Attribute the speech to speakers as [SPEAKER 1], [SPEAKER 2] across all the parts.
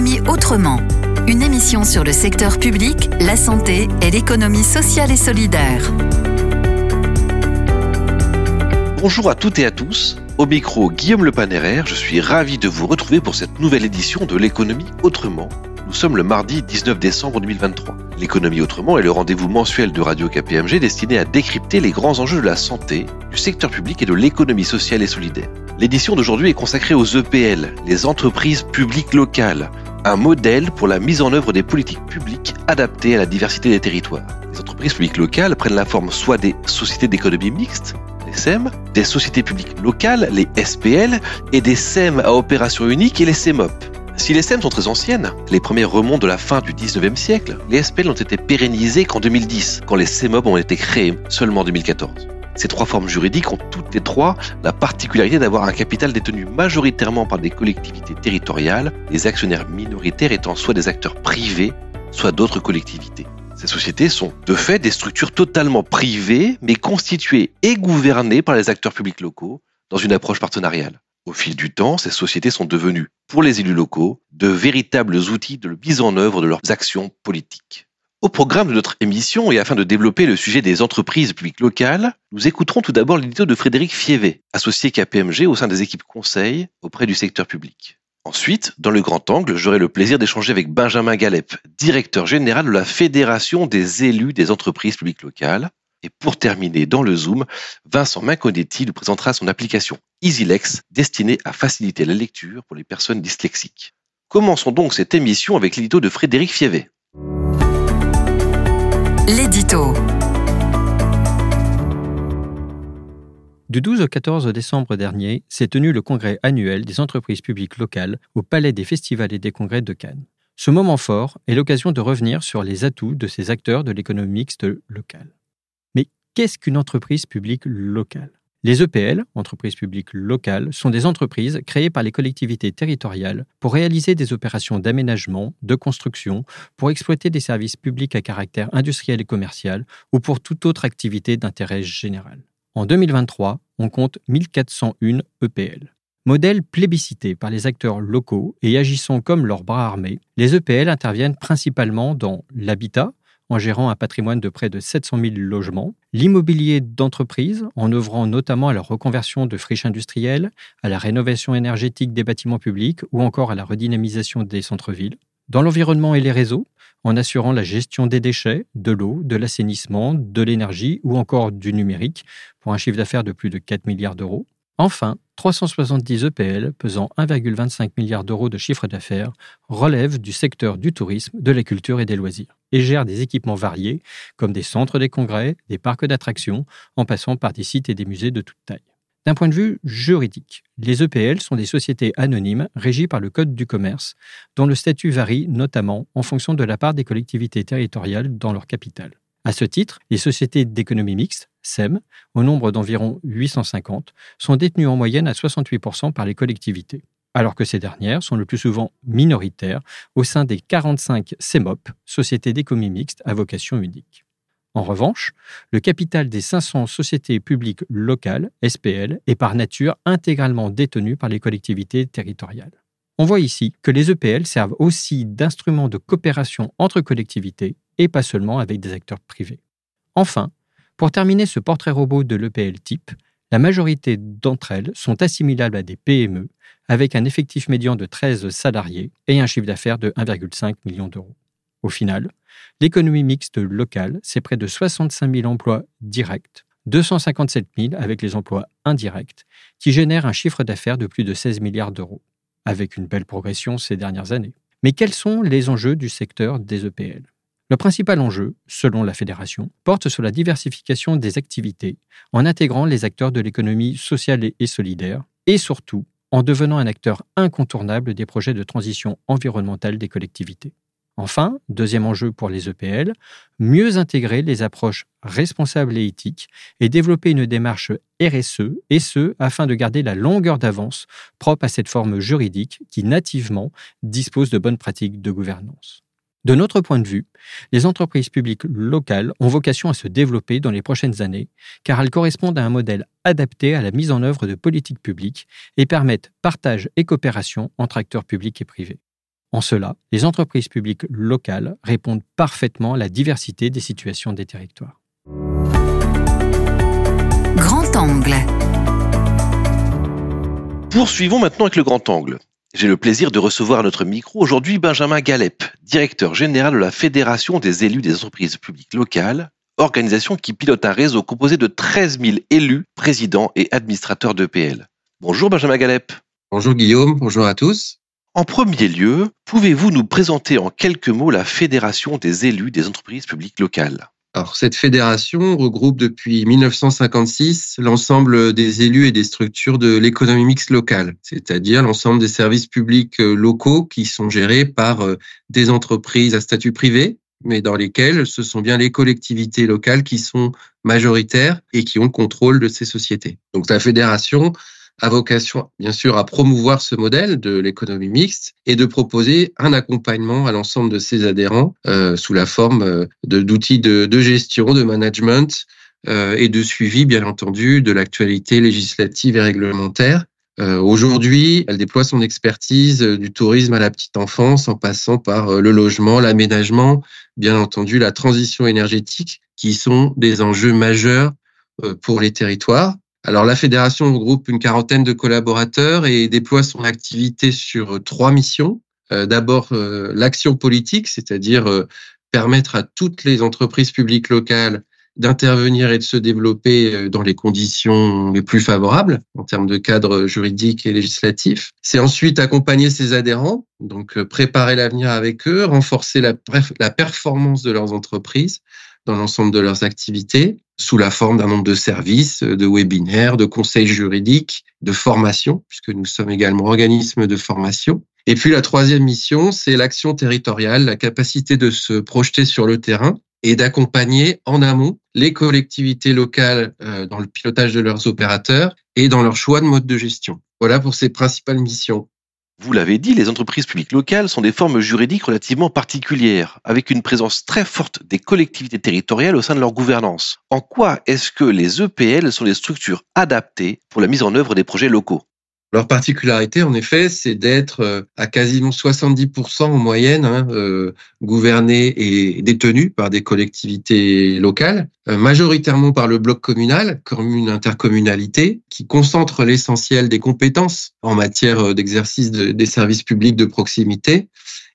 [SPEAKER 1] L'économie autrement. Une émission sur le secteur public, la santé et l'économie sociale et solidaire.
[SPEAKER 2] Bonjour à toutes et à tous. Au micro, Guillaume Le Panéraire, je suis ravi de vous retrouver pour cette nouvelle édition de l'économie autrement. Nous sommes le mardi 19 décembre 2023. L'économie autrement est le rendez-vous mensuel de Radio KPMG destiné à décrypter les grands enjeux de la santé, du secteur public et de l'économie sociale et solidaire. L'édition d'aujourd'hui est consacrée aux EPL, les entreprises publiques locales, un modèle pour la mise en œuvre des politiques publiques adaptées à la diversité des territoires. Les entreprises publiques locales prennent la forme soit des sociétés d'économie mixte, les SEM, des sociétés publiques locales, les SPL, et des SEM à opération unique et les SEMOP. Si les SEM sont très anciennes, les premières remontent de la fin du 19e siècle, les SPL ont été pérennisées qu'en 2010, quand les SEMOP ont été créés seulement en 2014. Ces trois formes juridiques ont toutes les trois la particularité d'avoir un capital détenu majoritairement par des collectivités territoriales, les actionnaires minoritaires étant soit des acteurs privés, soit d'autres collectivités. Ces sociétés sont de fait des structures totalement privées, mais constituées et gouvernées par les acteurs publics locaux dans une approche partenariale. Au fil du temps, ces sociétés sont devenues, pour les élus locaux, de véritables outils de mise en œuvre de leurs actions politiques. Au programme de notre émission et afin de développer le sujet des entreprises publiques locales, nous écouterons tout d'abord l'édito de Frédéric Fievet, associé KPMG au sein des équipes conseil auprès du secteur public. Ensuite, dans le grand angle, j'aurai le plaisir d'échanger avec Benjamin Galep, directeur général de la Fédération des élus des entreprises publiques locales. Et pour terminer, dans le Zoom, Vincent Minconetti nous présentera son application EasyLex destinée à faciliter la lecture pour les personnes dyslexiques. Commençons donc cette émission avec l'édito de Frédéric Fievet.
[SPEAKER 1] L'édito.
[SPEAKER 3] Du 12 au 14 décembre dernier s'est tenu le congrès annuel des entreprises publiques locales au Palais des Festivals et des Congrès de Cannes. Ce moment fort est l'occasion de revenir sur les atouts de ces acteurs de l'économie mixte locale. Mais qu'est-ce qu'une entreprise publique locale? Les EPL, entreprises publiques locales, sont des entreprises créées par les collectivités territoriales pour réaliser des opérations d'aménagement, de construction, pour exploiter des services publics à caractère industriel et commercial ou pour toute autre activité d'intérêt général. En 2023, on compte 1401 EPL. Modèle plébiscité par les acteurs locaux et agissant comme leur bras armés, les EPL interviennent principalement dans l'habitat, en gérant un patrimoine de près de 700 000 logements, l'immobilier d'entreprise en œuvrant notamment à la reconversion de friches industrielles, à la rénovation énergétique des bâtiments publics ou encore à la redynamisation des centres-villes, dans l'environnement et les réseaux, en assurant la gestion des déchets, de l'eau, de l'assainissement, de l'énergie ou encore du numérique, pour un chiffre d'affaires de plus de 4 milliards d'euros, Enfin, 370 EPL pesant 1,25 milliard d'euros de chiffre d'affaires relèvent du secteur du tourisme, de la culture et des loisirs et gèrent des équipements variés comme des centres des congrès, des parcs d'attractions, en passant par des sites et des musées de toute taille. D'un point de vue juridique, les EPL sont des sociétés anonymes régies par le Code du commerce, dont le statut varie notamment en fonction de la part des collectivités territoriales dans leur capital. À ce titre, les sociétés d'économie mixte, SEM, au nombre d'environ 850, sont détenues en moyenne à 68% par les collectivités, alors que ces dernières sont le plus souvent minoritaires au sein des 45 CEMOP, sociétés d'économie mixte à vocation unique. En revanche, le capital des 500 sociétés publiques locales, SPL, est par nature intégralement détenu par les collectivités territoriales. On voit ici que les EPL servent aussi d'instruments de coopération entre collectivités et pas seulement avec des acteurs privés. Enfin, pour terminer ce portrait robot de l'EPL type, la majorité d'entre elles sont assimilables à des PME avec un effectif médian de 13 salariés et un chiffre d'affaires de 1,5 million d'euros. Au final, l'économie mixte locale, c'est près de 65 000 emplois directs, 257 000 avec les emplois indirects, qui génèrent un chiffre d'affaires de plus de 16 milliards d'euros, avec une belle progression ces dernières années. Mais quels sont les enjeux du secteur des EPL le principal enjeu, selon la fédération, porte sur la diversification des activités en intégrant les acteurs de l'économie sociale et solidaire et surtout en devenant un acteur incontournable des projets de transition environnementale des collectivités. Enfin, deuxième enjeu pour les EPL, mieux intégrer les approches responsables et éthiques et développer une démarche RSE, et ce, afin de garder la longueur d'avance propre à cette forme juridique qui nativement dispose de bonnes pratiques de gouvernance. De notre point de vue, les entreprises publiques locales ont vocation à se développer dans les prochaines années, car elles correspondent à un modèle adapté à la mise en œuvre de politiques publiques et permettent partage et coopération entre acteurs publics et privés. En cela, les entreprises publiques locales répondent parfaitement à la diversité des situations des territoires.
[SPEAKER 1] Grand angle.
[SPEAKER 2] Poursuivons maintenant avec le grand angle. J'ai le plaisir de recevoir à notre micro aujourd'hui Benjamin Galep, directeur général de la Fédération des élus des entreprises publiques locales, organisation qui pilote un réseau composé de 13 000 élus, présidents et administrateurs d'EPL. Bonjour Benjamin Galep.
[SPEAKER 4] Bonjour Guillaume, bonjour à tous.
[SPEAKER 2] En premier lieu, pouvez-vous nous présenter en quelques mots la Fédération des élus des entreprises publiques locales?
[SPEAKER 4] Alors, cette fédération regroupe depuis 1956 l'ensemble des élus et des structures de l'économie mixte locale, c'est-à-dire l'ensemble des services publics euh, locaux qui sont gérés par euh, des entreprises à statut privé, mais dans lesquelles ce sont bien les collectivités locales qui sont majoritaires et qui ont le contrôle de ces sociétés. Donc, la fédération a vocation, bien sûr, à promouvoir ce modèle de l'économie mixte et de proposer un accompagnement à l'ensemble de ses adhérents euh, sous la forme euh, d'outils de, de, gestion, de management euh, et de suivi, bien entendu, de l'actualité législative et réglementaire. Euh, Aujourd'hui, elle déploie son expertise euh, du tourisme à la petite enfance en passant par le logement, l'aménagement, bien entendu, la transition énergétique, qui sont des enjeux majeurs pour les territoires. Alors la fédération regroupe une quarantaine de collaborateurs et déploie son activité sur trois missions. Euh, d'abord euh, l'action politique, c'est-à-dire euh, permettre à toutes les entreprises publiques locales d'intervenir et de se développer dans les conditions les plus favorables en termes de cadre juridique et législatif. C'est ensuite accompagner ses adhérents, donc préparer l'avenir avec eux, renforcer la performance de leurs entreprises dans l'ensemble de leurs activités sous la forme d'un nombre de services, de webinaires, de conseils juridiques, de formation, puisque nous sommes également organisme de formation. Et puis la troisième mission, c'est l'action territoriale, la capacité de se projeter sur le terrain et d'accompagner en amont les collectivités locales euh, dans le pilotage de leurs opérateurs et dans leur choix de mode de gestion. Voilà pour ces principales missions.
[SPEAKER 2] Vous l'avez dit, les entreprises publiques locales sont des formes juridiques relativement particulières, avec une présence très forte des collectivités territoriales au sein de leur gouvernance. En quoi est-ce que les EPL sont des structures adaptées pour la mise en œuvre des projets locaux?
[SPEAKER 4] Leur particularité, en effet, c'est d'être euh, à quasiment 70% en moyenne hein, euh, gouvernés et détenus par des collectivités locales, euh, majoritairement par le bloc communal, comme une intercommunalité, qui concentre l'essentiel des compétences en matière d'exercice des services publics de proximité.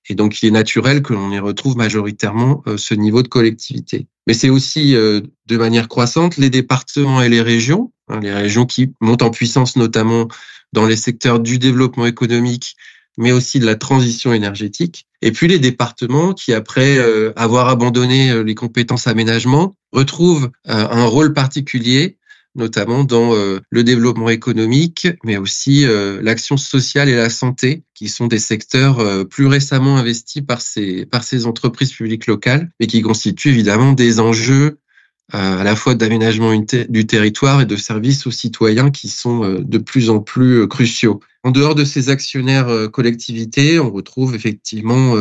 [SPEAKER 4] Et donc, il est naturel que l'on y retrouve majoritairement ce niveau de collectivité. Mais c'est aussi, de manière croissante, les départements et les régions, les régions qui montent en puissance notamment dans les secteurs du développement économique, mais aussi de la transition énergétique. Et puis les départements qui, après euh, avoir abandonné euh, les compétences aménagement, retrouvent euh, un rôle particulier, notamment dans le développement économique, mais aussi l'action sociale et la santé, qui sont des secteurs plus récemment investis par ces, par ces entreprises publiques locales, mais qui constituent évidemment des enjeux à la fois d'aménagement du territoire et de services aux citoyens qui sont euh, de plus en plus euh, cruciaux. En dehors de ces actionnaires euh, collectivités, on retrouve effectivement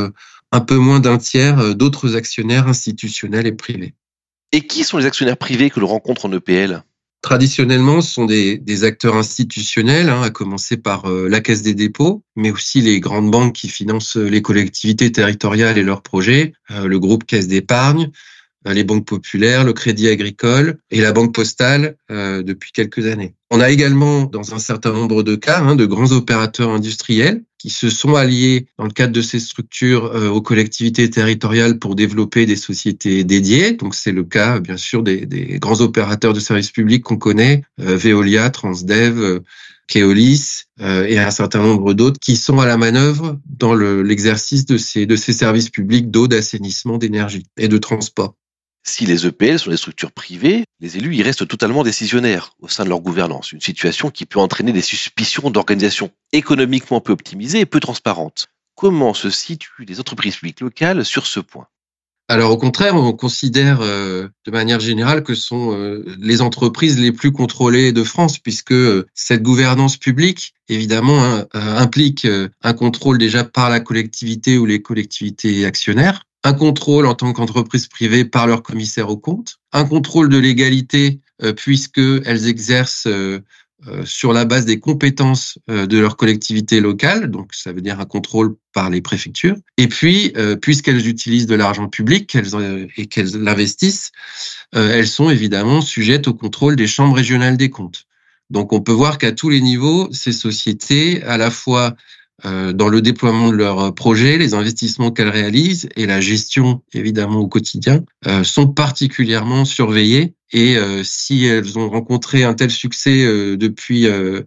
[SPEAKER 4] un peu moins d'un tiers d'autres actionnaires institutionnels et privés.
[SPEAKER 2] Et qui sont les actionnaires privés que l'on rencontre en EPL
[SPEAKER 4] Traditionnellement, ce sont des, des acteurs institutionnels, hein, à commencer par la Caisse des dépôts, mais aussi les grandes banques qui financent les collectivités territoriales et leurs projets, le groupe Caisse d'épargne, les banques populaires, le crédit agricole et la banque postale euh, depuis quelques années. On a également, dans un certain nombre de cas, hein, de grands opérateurs industriels qui se sont alliés dans le cadre de ces structures euh, aux collectivités territoriales pour développer des sociétés dédiées. Donc c'est le cas, bien sûr, des, des, grands opérateurs de services publics qu'on connaît, euh, Veolia, Transdev. Euh, Keolis euh, et un certain nombre d'autres qui sont à la manœuvre dans l'exercice de, ces, de ces services publics d'eau, d'assainissement, d'énergie et de transport.
[SPEAKER 2] Si les EPL sont des structures privées, les élus y restent totalement décisionnaires au sein de leur gouvernance, une situation qui peut entraîner des suspicions d'organisation économiquement peu optimisée et peu transparente. Comment se situent les entreprises publiques locales sur ce point?
[SPEAKER 4] Alors au contraire, on considère euh, de manière générale que sont euh, les entreprises les plus contrôlées de France, puisque euh, cette gouvernance publique, évidemment, hein, implique un contrôle déjà par la collectivité ou les collectivités actionnaires, un contrôle en tant qu'entreprise privée par leur commissaire aux comptes, un contrôle de légalité euh, puisqu'elles exercent euh, sur la base des compétences de leur collectivité locale, donc ça veut dire un contrôle par les préfectures. Et puis, puisqu'elles utilisent de l'argent public et qu'elles l'investissent, elles sont évidemment sujettes au contrôle des chambres régionales des comptes. Donc on peut voir qu'à tous les niveaux, ces sociétés, à la fois euh, dans le déploiement de leurs projets, les investissements qu'elles réalisent et la gestion évidemment au quotidien euh, sont particulièrement surveillées. Et euh, si elles ont rencontré un tel succès depuis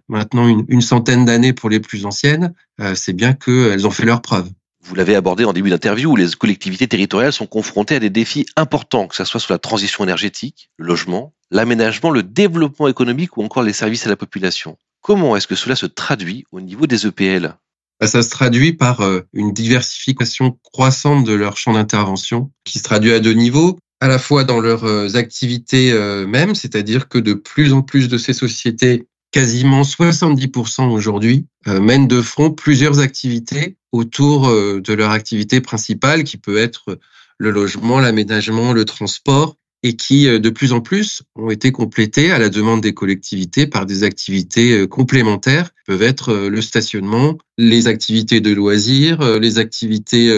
[SPEAKER 4] maintenant une, centaine d'années pour les plus anciennes, c'est bien qu'elles ont fait leurs preuves.
[SPEAKER 2] Vous l'avez abordé en début d'interview, où les collectivités territoriales sont confrontées à des défis importants, que ce soit sur la transition énergétique, le logement, l'aménagement, le développement économique ou encore les services à la population. Comment est-ce que cela se traduit au niveau des EPL
[SPEAKER 4] ça se traduit par euh, une diversification croissante de leur champ d'intervention, qui se traduit à deux niveaux. À la fois dans leurs euh, activités euh, mêmes, c'est-à-dire que de plus en plus de ces sociétés, quasiment 70% aujourd'hui, mènent de front plusieurs activités autour de leur activité principale, qui peut être le logement, l'aménagement, le transport, et qui, euh, de plus en plus, ont été complétés à la demande des collectivités par des activités euh, complémentaires, peuvent être euh, le stationnement, les activités de loisirs, les activités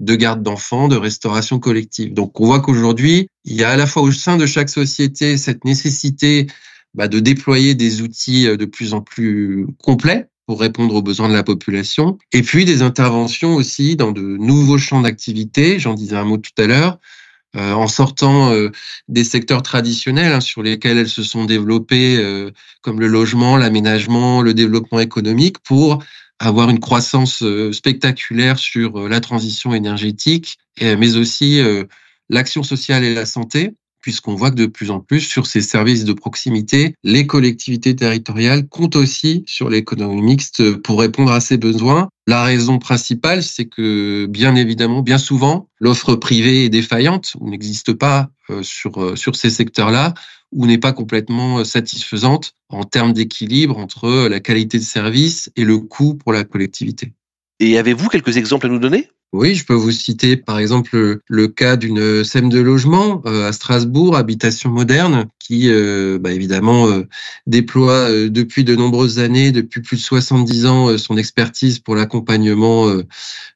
[SPEAKER 4] de garde d'enfants, de restauration collective. Donc on voit qu'aujourd'hui, il y a à la fois au sein de chaque société cette nécessité bah, de déployer des outils de plus en plus complets pour répondre aux besoins de la population, et puis des interventions aussi dans de nouveaux champs d'activité, j'en disais un mot tout à l'heure, euh, en sortant euh, des secteurs traditionnels hein, sur lesquels elles se sont développées, euh, comme le logement, l'aménagement, le développement économique, pour avoir une croissance spectaculaire sur la transition énergétique, mais aussi l'action sociale et la santé puisqu'on voit que de plus en plus sur ces services de proximité, les collectivités territoriales comptent aussi sur l'économie mixte pour répondre à ces besoins. La raison principale, c'est que bien évidemment, bien souvent, l'offre privée est défaillante ou n'existe pas euh, sur, euh, sur ces secteurs-là ou n'est pas complètement euh, satisfaisante en termes d'équilibre entre la qualité de service et le coût pour la collectivité.
[SPEAKER 2] Et avez-vous quelques exemples à nous donner?
[SPEAKER 4] Oui, je peux vous citer par exemple le, cas d'une SEM de logement euh, à Strasbourg, Habitation Moderne, qui euh, bah, évidemment euh, déploie depuis de nombreuses années, depuis plus de 70 ans, son expertise pour l'accompagnement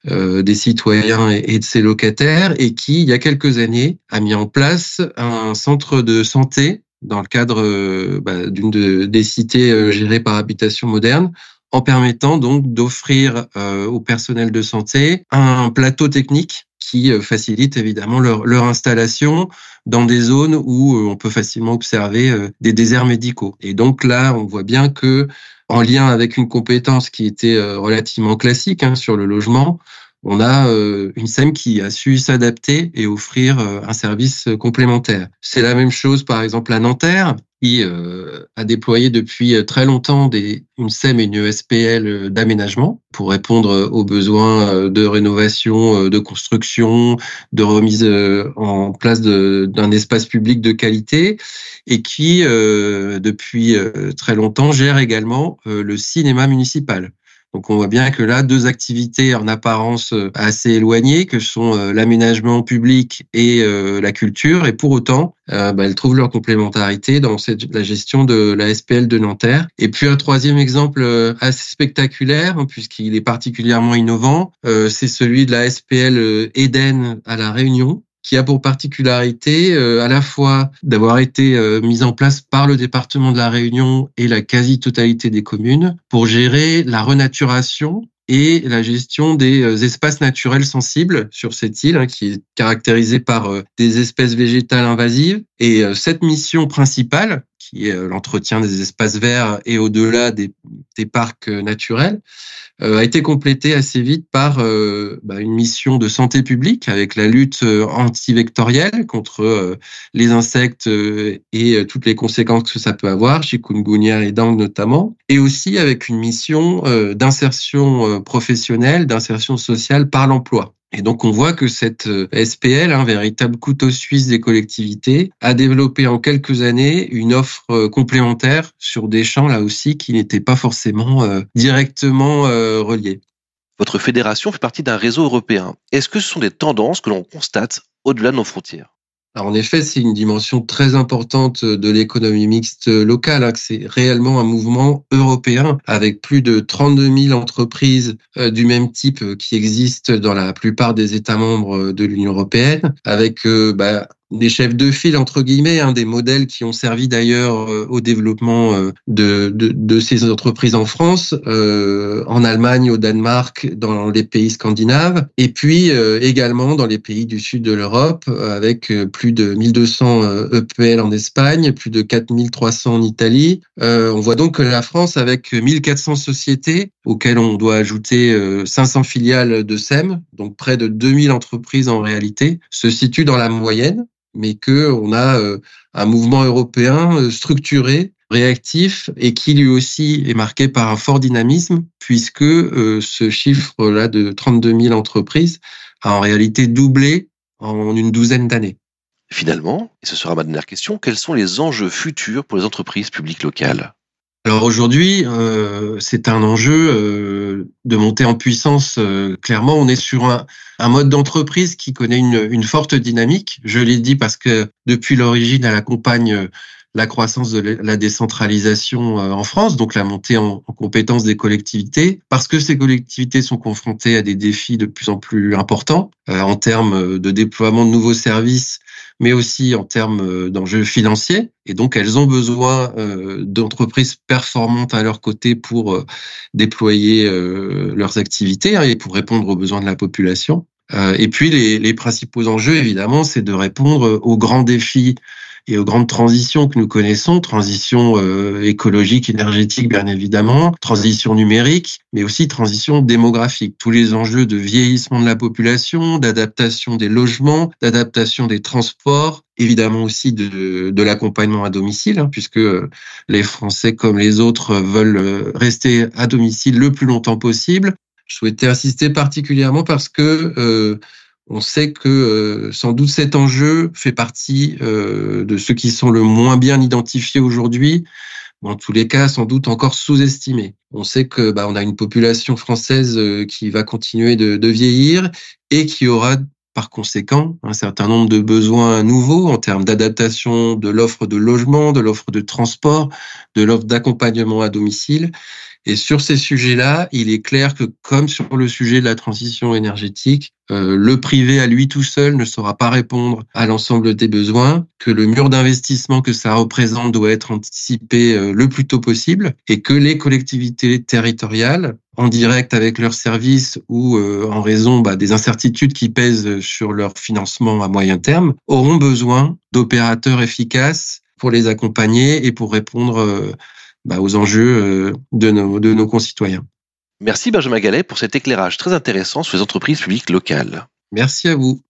[SPEAKER 4] des citoyens et, de ses locataires, et qui, il y a quelques années, a mis en place un centre de santé dans le cadre bah, d'une des cités gérées par Habitation Moderne, en permettant donc d'offrir euh, au personnel de santé un plateau technique qui euh, facilite évidemment leur, installation dans des zones où euh, on peut facilement observer des déserts médicaux. Et donc là, on voit bien que en lien avec une compétence qui était relativement classique hein, sur le logement, on a une SEM qui a su s'adapter et offrir un service complémentaire. C'est la même chose par exemple à Nanterre, qui euh, a déployé depuis euh, très longtemps des, une SEM et une ESPL euh, d'aménagement pour répondre aux besoins de rénovation, de construction, de remise en place d'un espace public de qualité et qui, depuis très longtemps, gère également le cinéma municipal. Donc on voit bien que là, deux activités en apparence euh, assez éloignées, que sont euh, l'aménagement public et euh, la culture, et pour autant, bah, elles trouvent leur complémentarité dans la gestion de la SPL de Nanterre. Et puis un troisième exemple assez spectaculaire, hein, puisqu'il est particulièrement innovant, c'est celui de la SPL Eden à La Réunion, qui a pour particularité euh, à la fois d'avoir été euh, mise en place par le département de la Réunion et la quasi-totalité des communes pour gérer la renaturation et la gestion des euh, espaces naturels sensibles sur cette île, hein, qui est caractérisée par des espèces végétales invasives. Et cette mission principale, qui est l'entretien des espaces verts et au-delà des, parcs naturels, euh, a été complété assez vite par euh, bah, une mission de santé publique avec la lutte euh, antivectorielle contre les insectes et toutes les conséquences que ça peut avoir, chikungunya et dengue notamment, et aussi avec une mission d'insertion professionnelle, d'insertion sociale par l'emploi. Et donc on voit que cette euh, SPL, un véritable couteau suisse des collectivités, a développé en quelques années une offre euh, complémentaire sur des champs là aussi qui n'étaient pas forcément euh, directement reliés.
[SPEAKER 2] Votre fédération fait partie d'un réseau européen. Est-ce que ce sont des tendances que l'on constate au-delà de nos frontières?
[SPEAKER 4] En effet, c'est une dimension très importante de l'économie mixte locale. Hein, c'est réellement un mouvement européen avec plus de 32 000 entreprises euh, du même type euh, qui existent dans la plupart des États membres de l'Union européenne, avec euh, bah, des chefs de file entre guillemets, hein, des modèles qui ont servi d'ailleurs euh, au développement euh, de, de, de, ces entreprises en France, euh, en Allemagne, au Danemark, dans les pays scandinaves, et puis euh, également dans les pays du sud de l'Europe, avec plus de 1200 EPL e en Espagne, plus de 4300 en Italie. on voit donc que la France, avec 1400 sociétés, auxquelles on doit ajouter 500 filiales de SEM, donc près de 2000 entreprises en réalité, se situe dans la moyenne mais que on a euh, un mouvement européen euh, structuré, réactif et qui lui aussi est marqué par un fort dynamisme puisque euh, ce chiffre-là de 32 000 entreprises a en réalité doublé en une douzaine d'années.
[SPEAKER 2] Finalement, et ce sera ma dernière question, quels sont les enjeux futurs pour les entreprises publiques locales?
[SPEAKER 4] Alors aujourd'hui, euh, c'est un enjeu euh, de monter en puissance. Euh, clairement, on est sur un, mode d'entreprise qui connaît une, une, forte dynamique. Je l'ai dit parce que depuis l'origine, elle accompagne la croissance de la décentralisation en France, donc la montée en, en compétences des collectivités, parce que ces collectivités sont confrontées à des défis de plus en plus importants en termes de déploiement de nouveaux services mais aussi en termes euh, d'enjeux financiers. Et donc, elles ont besoin euh, d'entreprises performantes à leur côté pour euh, déployer leurs activités hein, et pour répondre aux besoins de la population. Et puis, les principaux enjeux, évidemment, c'est de répondre aux grands défis et aux grandes transitions que nous connaissons, transition euh, écologique, énergétique bien évidemment, transition numérique, mais aussi transition démographique. Tous les enjeux de vieillissement de la population, d'adaptation des logements, d'adaptation des transports, évidemment aussi de, de l'accompagnement à domicile, hein, puisque euh, les Français comme les autres veulent euh, rester à domicile le plus longtemps possible. Je souhaitais insister particulièrement parce que euh, on sait que euh, sans doute cet enjeu fait partie euh, de ceux qui sont le moins bien identifiés aujourd'hui, en tous les cas sans doute encore sous-estimés. On sait que bah, on a une population française euh, qui va continuer de, de, vieillir et qui aura par conséquent un certain nombre de besoins nouveaux en termes d'adaptation de l'offre de logement, de l'offre de transport, de l'offre d'accompagnement à domicile. Et sur ces sujets-là, il est clair que comme sur le sujet de la transition énergétique, euh, le privé à lui tout seul ne saura pas répondre à l'ensemble des besoins, que le mur d'investissement que ça représente doit être anticipé euh, le plus tôt possible et que les collectivités territoriales, en direct avec leurs services ou euh, en raison bah, des incertitudes qui pèsent sur leur financement à moyen terme, auront besoin d'opérateurs efficaces pour les accompagner et pour répondre bah, aux enjeux de nos, de nos concitoyens.
[SPEAKER 2] Merci Benjamin Gallet pour cet éclairage très intéressant sur les entreprises publiques locales.
[SPEAKER 4] Merci à vous.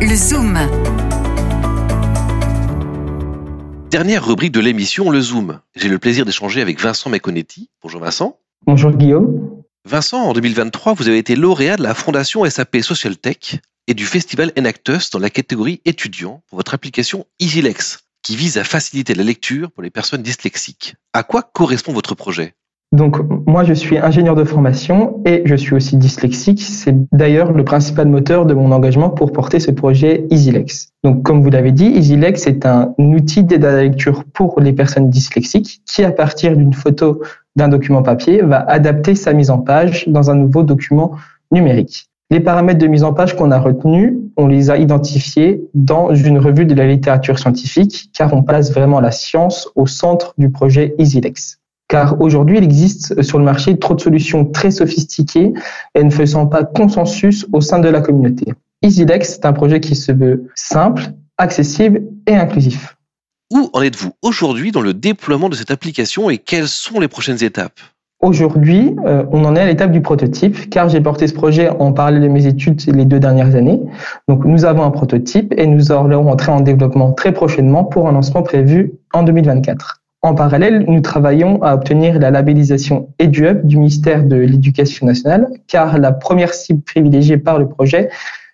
[SPEAKER 1] Le Zoom.
[SPEAKER 2] Dernière rubrique de l'émission, le Zoom. J'ai le plaisir d'échanger avec Vincent Meconetti. Bonjour Vincent.
[SPEAKER 5] Bonjour Guillaume.
[SPEAKER 2] Vincent, en 2023, vous avez été lauréat de la Fondation SAP Social Tech et du festival Enactus dans la catégorie étudiant pour votre application EasyLex, qui vise à faciliter la lecture pour les personnes dyslexiques. À quoi correspond votre projet?
[SPEAKER 5] Donc moi je suis ingénieur de formation et je suis aussi dyslexique. C'est d'ailleurs le principal moteur de mon engagement pour porter ce projet EasyLex. Donc comme vous l'avez dit, EasyLex est un outil d'aide à la lecture pour les personnes dyslexiques qui à partir d'une photo d'un document papier va adapter sa mise en page dans un nouveau document numérique. Les paramètres de mise en page qu'on a retenus, on les a identifiés dans une revue de la littérature scientifique car on place vraiment la science au centre du projet EasyLex car aujourd'hui, il existe sur le marché trop de solutions très sophistiquées et ne faisant pas consensus au sein de la communauté. EasyDex, c'est un projet qui se veut simple, accessible et inclusif.
[SPEAKER 2] Où en êtes-vous aujourd'hui dans le déploiement de cette application et quelles sont les prochaines étapes?
[SPEAKER 5] Aujourd'hui, euh, on en est à l'étape du prototype, car j'ai porté ce projet en parallèle de mes études les deux dernières années. Donc, nous avons un prototype et nous allons entrer en développement très prochainement pour un lancement prévu en 2024. En parallèle, nous travaillons à obtenir la labellisation EduHub du ministère de l'Éducation nationale, car la première cible privilégiée par le projet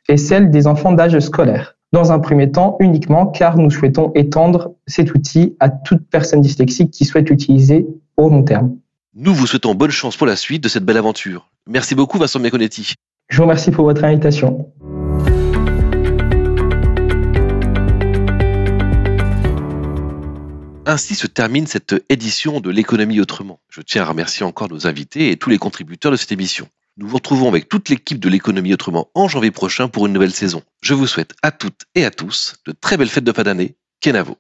[SPEAKER 5] est celle des enfants d'âge scolaire. Dans un premier temps, uniquement car nous souhaitons étendre cet outil à toute personne dyslexique qui souhaite l'utiliser au long terme.
[SPEAKER 2] Nous vous souhaitons bonne chance pour la suite de cette belle aventure. Merci beaucoup Vincent Meconetti.
[SPEAKER 5] Je vous remercie pour votre invitation.
[SPEAKER 2] Ainsi se termine cette édition de l'économie autrement. Je tiens à remercier encore nos invités et tous les contributeurs de cette émission. Nous vous retrouvons avec toute l'équipe de l'économie autrement en janvier prochain pour une nouvelle saison. Je vous souhaite à toutes et à tous de très belles fêtes de fin d'année. Kenavo.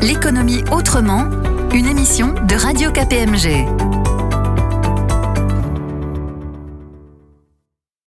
[SPEAKER 1] L'économie autrement, une émission de Radio KPMG.